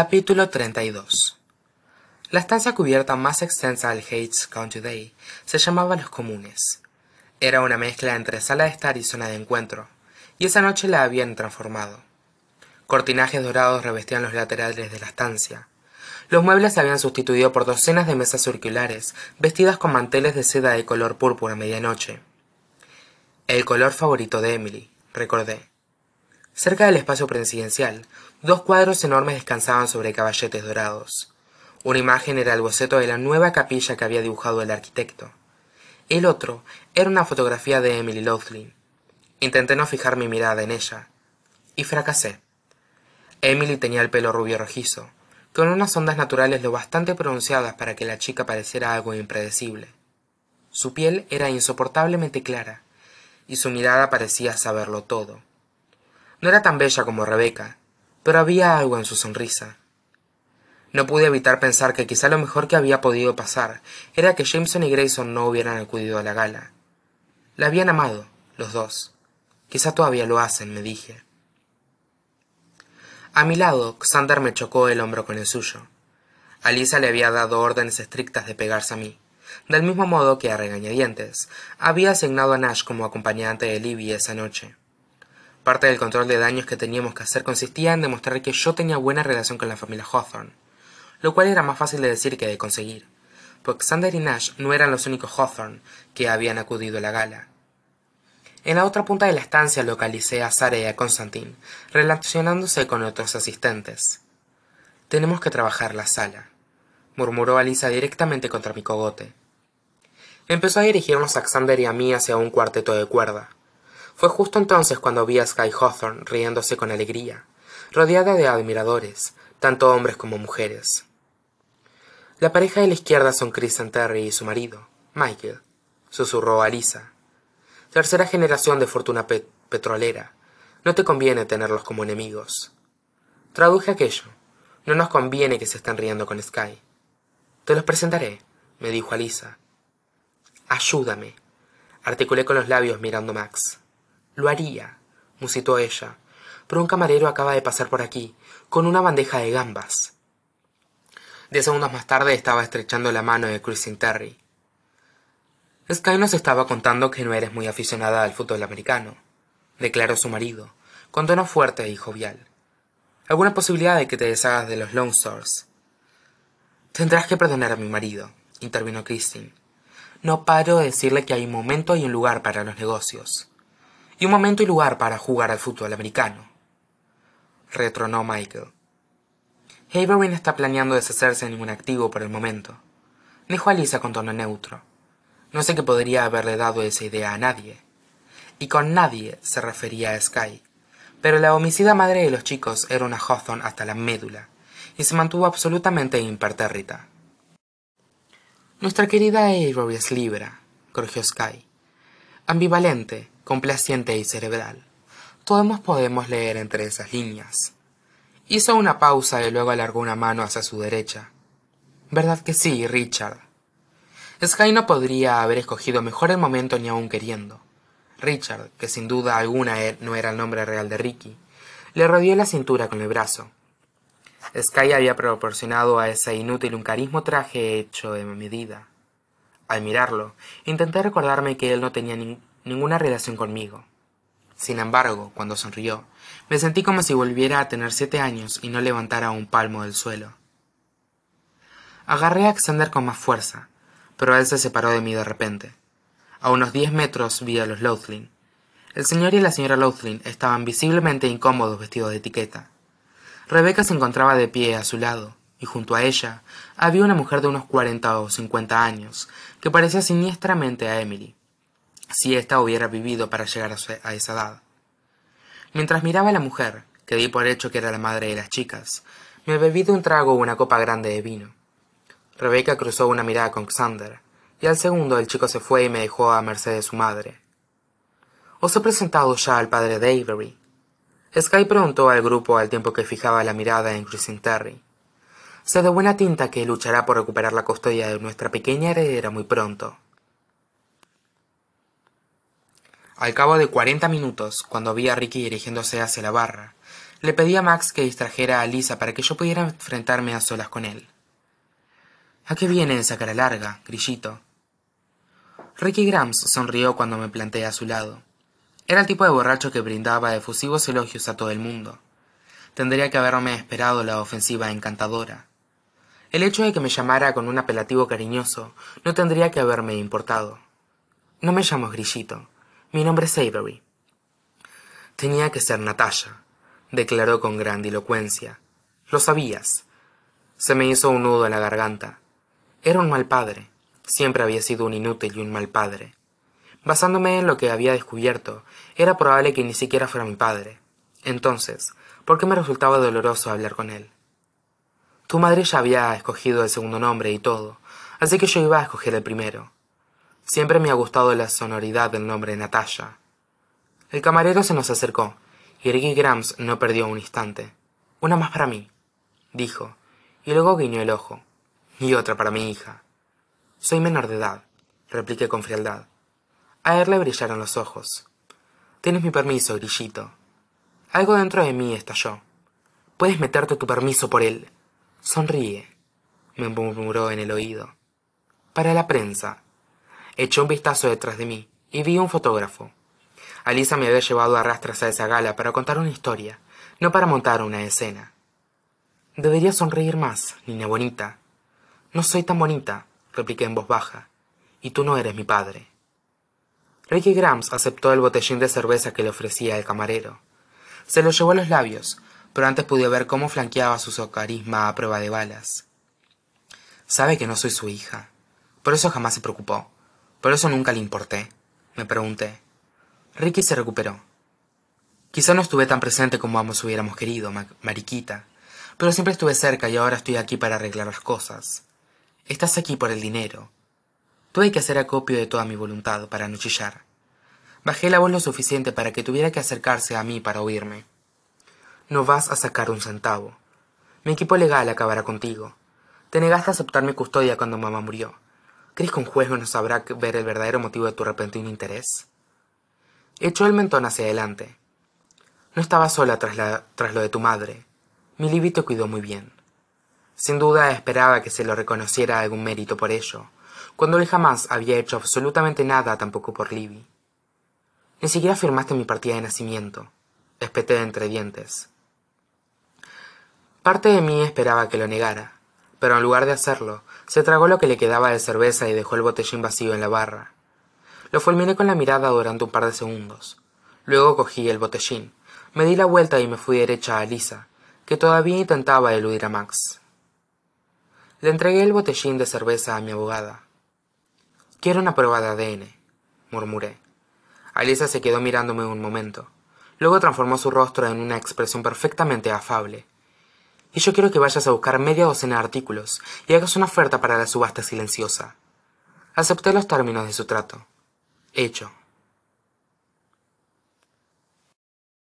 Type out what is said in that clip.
Capítulo 32 La estancia cubierta más extensa del Hates County Day se llamaba Los Comunes. Era una mezcla entre sala de estar y zona de encuentro, y esa noche la habían transformado. Cortinajes dorados revestían los laterales de la estancia. Los muebles se habían sustituido por docenas de mesas circulares, vestidas con manteles de seda de color púrpura a medianoche. El color favorito de Emily, recordé. Cerca del espacio presidencial, dos cuadros enormes descansaban sobre caballetes dorados. Una imagen era el boceto de la nueva capilla que había dibujado el arquitecto. El otro era una fotografía de Emily Loughlin. Intenté no fijar mi mirada en ella. Y fracasé. Emily tenía el pelo rubio rojizo, con unas ondas naturales lo bastante pronunciadas para que la chica pareciera algo impredecible. Su piel era insoportablemente clara, y su mirada parecía saberlo todo. No era tan bella como Rebeca, pero había algo en su sonrisa. No pude evitar pensar que quizá lo mejor que había podido pasar era que Jameson y Grayson no hubieran acudido a la gala. La habían amado, los dos. Quizá todavía lo hacen, me dije. A mi lado, Xander me chocó el hombro con el suyo. Alisa le había dado órdenes estrictas de pegarse a mí, del mismo modo que a regañadientes había asignado a Nash como acompañante de Libby esa noche. Parte del control de daños que teníamos que hacer consistía en demostrar que yo tenía buena relación con la familia Hawthorne, lo cual era más fácil de decir que de conseguir, porque Xander y Nash no eran los únicos Hawthorne que habían acudido a la gala. En la otra punta de la estancia localicé a Sara y a Constantine, relacionándose con otros asistentes. Tenemos que trabajar la sala, murmuró Alisa directamente contra mi cogote. Empezó a dirigirnos a Xander y a mí hacia un cuarteto de cuerda. Fue justo entonces cuando vi a Sky Hawthorne riéndose con alegría, rodeada de admiradores, tanto hombres como mujeres. La pareja de la izquierda son Kristen Terry y su marido, Michael, susurró Alisa. Tercera generación de fortuna petrolera. No te conviene tenerlos como enemigos. Traduje aquello. No nos conviene que se estén riendo con Sky. Te los presentaré, me dijo Alisa. Ayúdame, articulé con los labios mirando a Max. Lo haría, musitó ella, pero un camarero acaba de pasar por aquí, con una bandeja de gambas. Diez segundos más tarde estaba estrechando la mano de Christine Terry. Sky nos estaba contando que no eres muy aficionada al fútbol americano, declaró su marido, con tono fuerte y jovial. ¿Alguna posibilidad de que te deshagas de los Lone Stars? Tendrás que perdonar a mi marido, intervino Christine. No paro de decirle que hay un momento y un lugar para los negocios. Y un momento y lugar para jugar al fútbol americano retronó Michael. Haverin está planeando deshacerse de ningún activo por el momento, dijo Alisa con tono neutro. No sé qué podría haberle dado esa idea a nadie. Y con nadie se refería a Sky. Pero la homicida madre de los chicos era una Hawthorne hasta la médula, y se mantuvo absolutamente impertérrita. Nuestra querida Avery es libra, corrigió Sky. Ambivalente, complaciente y cerebral todos podemos leer entre esas líneas. Hizo una pausa y luego alargó una mano hacia su derecha. ¿Verdad que sí, Richard? Sky no podría haber escogido mejor el momento ni aun queriendo. Richard, que sin duda alguna e-, no era el nombre real de Ricky, le rodeó la cintura con el brazo. Sky había proporcionado a ese inútil un carismo traje hecho de medida. Al mirarlo, intenté recordarme que él no tenía ninguna relación conmigo. Sin embargo, cuando sonrió, me sentí como si volviera a tener siete años y no levantara un palmo del suelo. Agarré a Xander con más fuerza, pero él se separó de mí de repente. A unos diez metros vi a los Louthlin. El señor y la señora Louthlin estaban visiblemente incómodos vestidos de etiqueta. Rebeca se encontraba de pie a su lado, y junto a ella había una mujer de unos cuarenta o cincuenta años, que parecía siniestramente a Emily si ésta hubiera vivido para llegar a, esa edad. Mientras miraba a la mujer, que di por hecho que era la madre de las chicas, me bebí de un trago una copa grande de vino. Rebeca cruzó una mirada con Xander, y al segundo el chico se fue y me dejó a merced de su madre. ¿Os he presentado ya al padre de Avery? Sky preguntó al grupo al tiempo que fijaba la mirada en Christine Terry. Sé de buena tinta que luchará por recuperar la custodia de nuestra pequeña heredera muy pronto. Al cabo de cuarenta minutos, cuando vi a Ricky dirigiéndose hacia la barra, Le pedí a Max que distrajera a Lisa para que yo pudiera enfrentarme a solas con él. ¿A qué viene esa cara larga, grillito? Ricky Grams sonrió cuando me planté a su lado. Era el tipo de borracho que brindaba efusivos elogios a todo el mundo. Tendría que haberme esperado la ofensiva encantadora. El hecho de que me llamara con un apelativo cariñoso no tendría que haberme importado. No me llamo Grillito. Mi nombre es Avery. Tenía que ser Natasha, declaró con grandilocuencia. Lo sabías. Se me hizo un nudo en la garganta. Era un mal padre. Siempre había sido un inútil y un mal padre. Basándome en lo que había descubierto, era probable que ni siquiera fuera mi padre. Entonces, ¿por qué me resultaba doloroso hablar con él? Tu madre ya había escogido el segundo nombre y todo, así que yo iba a escoger el primero. Siempre me ha gustado la sonoridad del nombre Natasha. El camarero se nos acercó, y Ricky Grams no perdió un instante. Una más para mí, dijo, y luego guiñó el ojo. Y otra para mi hija. Soy menor de edad, repliqué con frialdad. A él le brillaron los ojos. Tienes mi permiso, grillito. Algo dentro de mí estalló. Puedes meterte tu permiso por él. Sonríe, me murmuró en el oído. Para la prensa. Echó un vistazo detrás de mí y vi un fotógrafo. Alisa me había llevado a rastras a esa gala para contar una historia, no para montar una escena. Debería sonreír más, niña bonita. No soy tan bonita, repliqué en voz baja, y tú no eres mi padre. Ricky Grams aceptó el botellín de cerveza que le ofrecía el camarero. Se lo llevó a los labios, pero antes pude ver cómo flanqueaba su socarisma a prueba de balas. Sabe que no soy su hija. Por eso jamás se preocupó. Por eso nunca le importé. Me pregunté. Ricky se recuperó. Quizá no estuve tan presente como ambos hubiéramos querido, mariquita, pero siempre estuve cerca y ahora estoy aquí para arreglar las cosas. Estás aquí por el dinero. Tuve que hacer acopio de toda mi voluntad para no chillar. Bajé la voz lo suficiente para que tuviera que acercarse a mí para oírme. No vas a sacar un centavo. Mi equipo legal acabará contigo. Te negaste a aceptar mi custodia cuando mamá murió. ¿Crees que un juez no sabrá ver el verdadero motivo de tu repentino interés? Echó el mentón hacia adelante. No estaba sola tras, tras lo de tu madre. Mi Libby te cuidó muy bien. Sin duda esperaba que se lo reconociera algún mérito por ello, cuando él jamás había hecho absolutamente nada tampoco por Libby. Ni siquiera firmaste mi partida de nacimiento, espeté entre dientes. Parte de mí esperaba que lo negara, pero en lugar de hacerlo, se tragó lo que le quedaba de cerveza y dejó el botellín vacío en la barra. Lo fulminé con la mirada durante un par de segundos. Luego cogí el botellín, me di la vuelta y me fui derecha a Lisa, que todavía intentaba eludir a Max. Le entregué el botellín de cerveza a mi abogada. Quiero una prueba de ADN, murmuré. Alisa se quedó mirándome un momento. Luego transformó su rostro en una expresión perfectamente afable. Y yo quiero que vayas a buscar media docena de artículos y hagas una oferta para la subasta silenciosa. Acepté los términos de su trato. Hecho.